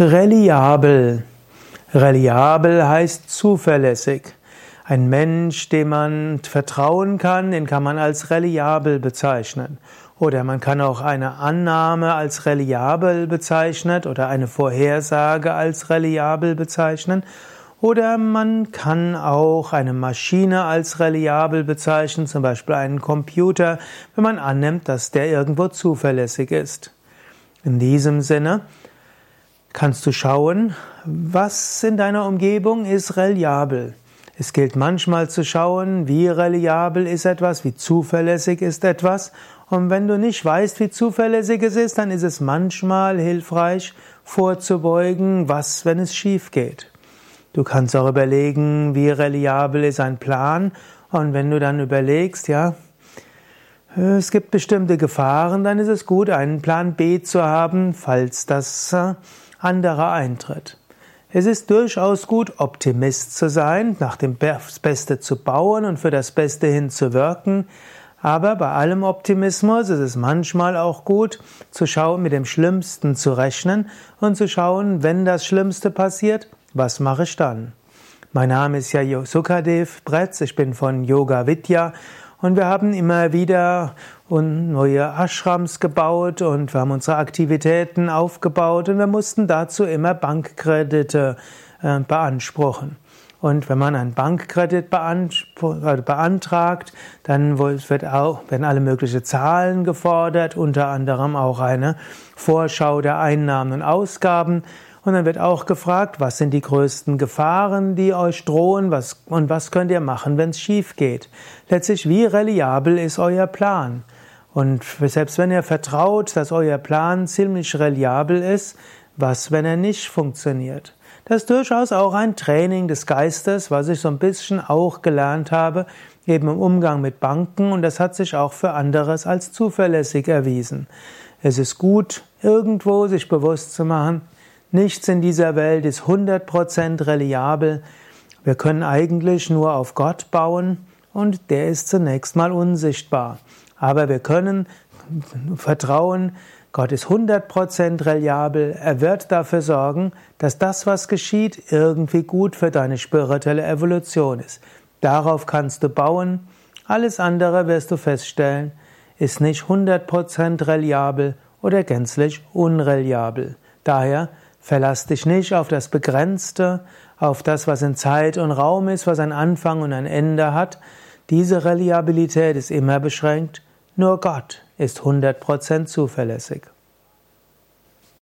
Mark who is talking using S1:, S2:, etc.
S1: Reliabel. Reliabel heißt zuverlässig. Ein Mensch, dem man vertrauen kann, den kann man als reliabel bezeichnen. Oder man kann auch eine Annahme als reliabel bezeichnen oder eine Vorhersage als reliabel bezeichnen. Oder man kann auch eine Maschine als reliabel bezeichnen, zum Beispiel einen Computer, wenn man annimmt, dass der irgendwo zuverlässig ist. In diesem Sinne kannst du schauen, was in deiner Umgebung ist reliabel. Es gilt manchmal zu schauen, wie reliabel ist etwas, wie zuverlässig ist etwas. Und wenn du nicht weißt, wie zuverlässig es ist, dann ist es manchmal hilfreich, vorzubeugen, was, wenn es schief geht. Du kannst auch überlegen, wie reliabel ist ein Plan. Und wenn du dann überlegst, ja, es gibt bestimmte Gefahren, dann ist es gut, einen Plan B zu haben, falls das äh, anderer eintritt. Es ist durchaus gut, Optimist zu sein, nach dem Beste zu bauen und für das Beste hin zu wirken. Aber bei allem Optimismus ist es manchmal auch gut, zu schauen, mit dem Schlimmsten zu rechnen und zu schauen, wenn das Schlimmste passiert, was mache ich dann? Mein Name ist ja Sukadev Bretz, ich bin von Yoga Vidya und wir haben immer wieder neue Ashrams gebaut und wir haben unsere Aktivitäten aufgebaut und wir mussten dazu immer Bankkredite äh, beanspruchen. Und wenn man einen Bankkredit äh, beantragt, dann wird auch, werden alle möglichen Zahlen gefordert, unter anderem auch eine Vorschau der Einnahmen und Ausgaben. Und dann wird auch gefragt, was sind die größten Gefahren, die euch drohen, was, und was könnt ihr machen, wenn es schief geht. Letztlich, wie reliabel ist euer Plan? Und selbst wenn ihr vertraut, dass euer Plan ziemlich reliabel ist, was, wenn er nicht funktioniert? Das ist durchaus auch ein Training des Geistes, was ich so ein bisschen auch gelernt habe, eben im Umgang mit Banken, und das hat sich auch für anderes als zuverlässig erwiesen. Es ist gut, irgendwo sich bewusst zu machen, Nichts in dieser Welt ist 100% reliabel. Wir können eigentlich nur auf Gott bauen und der ist zunächst mal unsichtbar. Aber wir können vertrauen, Gott ist 100% reliabel. Er wird dafür sorgen, dass das, was geschieht, irgendwie gut für deine spirituelle Evolution ist. Darauf kannst du bauen. Alles andere wirst du feststellen, ist nicht 100% reliabel oder gänzlich unreliabel. Daher Verlass dich nicht auf das Begrenzte, auf das, was in Zeit und Raum ist, was ein Anfang und ein Ende hat. Diese Reliabilität ist immer beschränkt. Nur Gott ist 100% zuverlässig.